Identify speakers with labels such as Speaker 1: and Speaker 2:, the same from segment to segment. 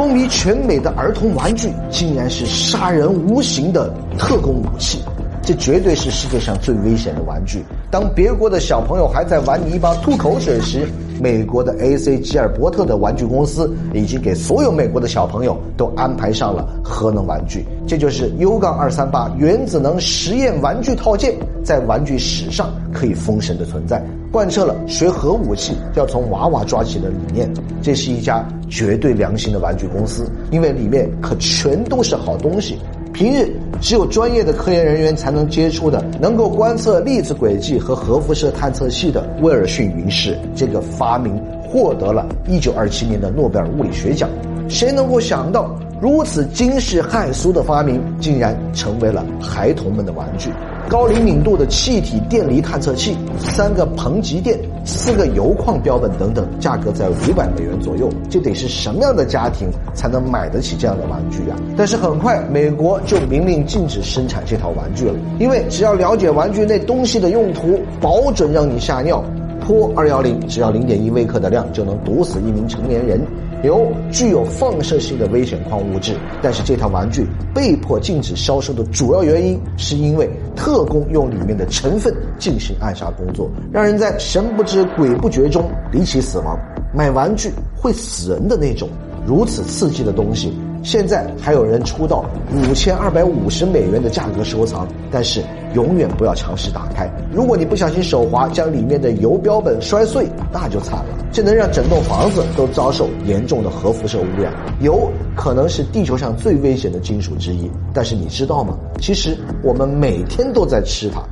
Speaker 1: 风靡全美的儿童玩具，竟然是杀人无形的特工武器。这绝对是世界上最危险的玩具。当别国的小朋友还在玩泥巴吐口水时，美国的 A.C. 吉尔伯特的玩具公司已经给所有美国的小朋友都安排上了核能玩具。这就是 U 杠二三八原子能实验玩具套件，在玩具史上可以封神的存在，贯彻了学核武器要从娃娃抓起的理念。这是一家绝对良心的玩具公司，因为里面可全都是好东西。平日只有专业的科研人员才能接触的，能够观测粒子轨迹和核辐射探测器的威尔逊云室，这个发明获得了一九二七年的诺贝尔物理学奖。谁能够想到，如此惊世骇俗的发明，竟然成为了孩童们的玩具？高灵敏度的气体电离探测器，三个硼极电，四个铀矿标本等等，价格在五百美元左右。这得是什么样的家庭才能买得起这样的玩具呀？但是很快，美国就明令禁止生产这套玩具了，因为只要了解玩具那东西的用途，保准让你吓尿。钋二幺零只要零点一微克的量，就能毒死一名成年人。由具有放射性的危险矿物质，但是这套玩具被迫禁止销售的主要原因，是因为特工用里面的成分进行暗杀工作，让人在神不知鬼不觉中离奇死亡。买玩具会死人的那种，如此刺激的东西。现在还有人出到五千二百五十美元的价格收藏，但是永远不要尝试打开。如果你不小心手滑，将里面的油标本摔碎，那就惨了，这能让整栋房子都遭受严重的核辐射污染。油可能是地球上最危险的金属之一，但是你知道吗？其实我们每天都在吃它，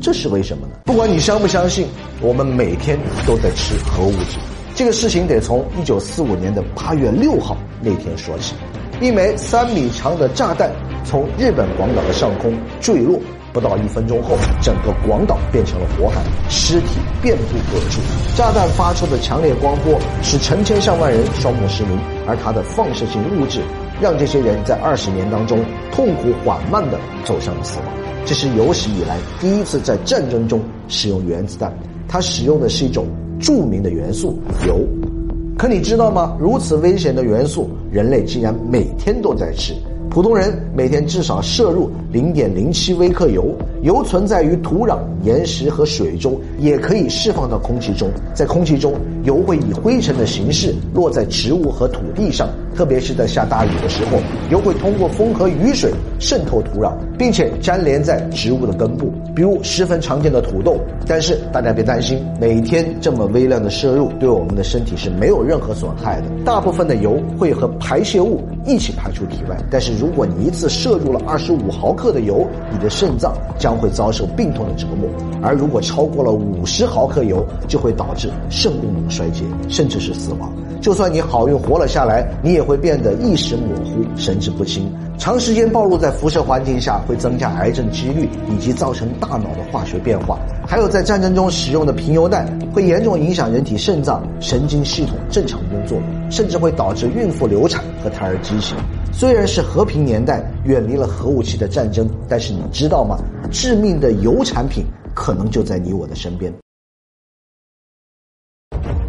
Speaker 1: 这是为什么呢？不管你相不相信，我们每天都在吃核物质。这个事情得从一九四五年的八月六号那天说起。一枚三米长的炸弹从日本广岛的上空坠落，不到一分钟后，整个广岛变成了火海，尸体遍布各处。炸弹发出的强烈光波使成千上万人双目失明，而它的放射性物质让这些人在二十年当中痛苦缓慢地走向了死亡。这是有史以来第一次在战争中使用原子弹，它使用的是一种著名的元素油。可你知道吗？如此危险的元素，人类竟然每天都在吃。普通人每天至少摄入零点零七微克油，油存在于土壤、岩石和水中，也可以释放到空气中。在空气中，油会以灰尘的形式落在植物和土地上。特别是在下大雨的时候，油会通过风和雨水渗透土壤，并且粘连在植物的根部，比如十分常见的土豆。但是大家别担心，每天这么微量的摄入对我们的身体是没有任何损害的。大部分的油会和排泄物一起排出体外，但是如果你一次摄入了二十五毫克的油，你的肾脏将会遭受病痛的折磨；而如果超过了五十毫克油，就会导致肾功能衰竭，甚至是死亡。就算你好运活了下来，你也会变得意识模糊、神志不清。长时间暴露在辐射环境下，会增加癌症几率，以及造成大脑的化学变化。还有在战争中使用的贫铀弹，会严重影响人体肾脏、神经系统正常工作，甚至会导致孕妇流产和胎儿畸形。虽然是和平年代，远离了核武器的战争，但是你知道吗？致命的油产品可能就在你我的身边。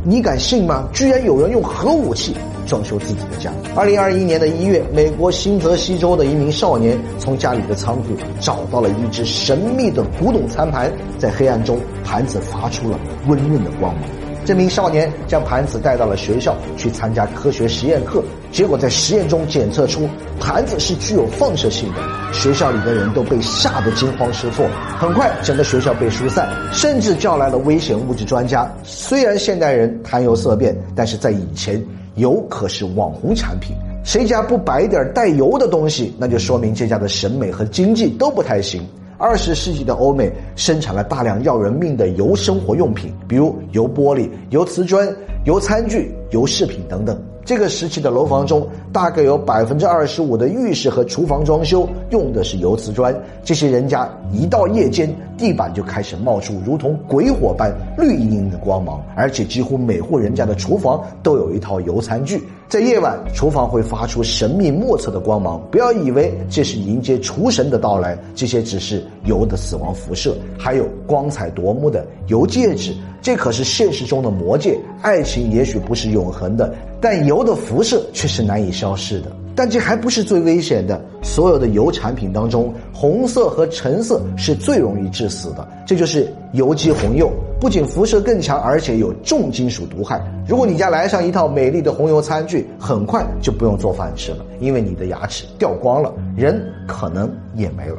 Speaker 1: 你敢信吗？居然有人用核武器装修自己的家。二零二一年的一月，美国新泽西州的一名少年从家里的仓库找到了一只神秘的古董餐盘，在黑暗中，盘子发出了温润的光芒。这名少年将盘子带到了学校去参加科学实验课，结果在实验中检测出盘子是具有放射性的，学校里的人都被吓得惊慌失措。很快，整个学校被疏散，甚至叫来了危险物质专家。虽然现代人谈油色变，但是在以前，油可是网红产品。谁家不摆点带油的东西，那就说明这家的审美和经济都不太行。二十世纪的欧美生产了大量要人命的油生活用品，比如油玻璃、油瓷砖、油餐具、油饰品等等。这个时期的楼房中，大概有百分之二十五的浴室和厨房装修用的是油瓷砖。这些人家一到夜间，地板就开始冒出如同鬼火般绿莹莹的光芒，而且几乎每户人家的厨房都有一套油餐具。在夜晚，厨房会发出神秘莫测的光芒。不要以为这是迎接厨神的到来，这些只是油的死亡辐射。还有光彩夺目的油戒指。这可是现实中的魔戒。爱情也许不是永恒的，但油的辐射却是难以消逝的。但这还不是最危险的。所有的油产品当中，红色和橙色是最容易致死的。这就是油基红釉，不仅辐射更强，而且有重金属毒害。如果你家来上一套美丽的红油餐具，很快就不用做饭吃了，因为你的牙齿掉光了，人可能也没了。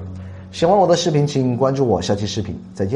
Speaker 1: 喜欢我的视频，请关注我，下期视频再见。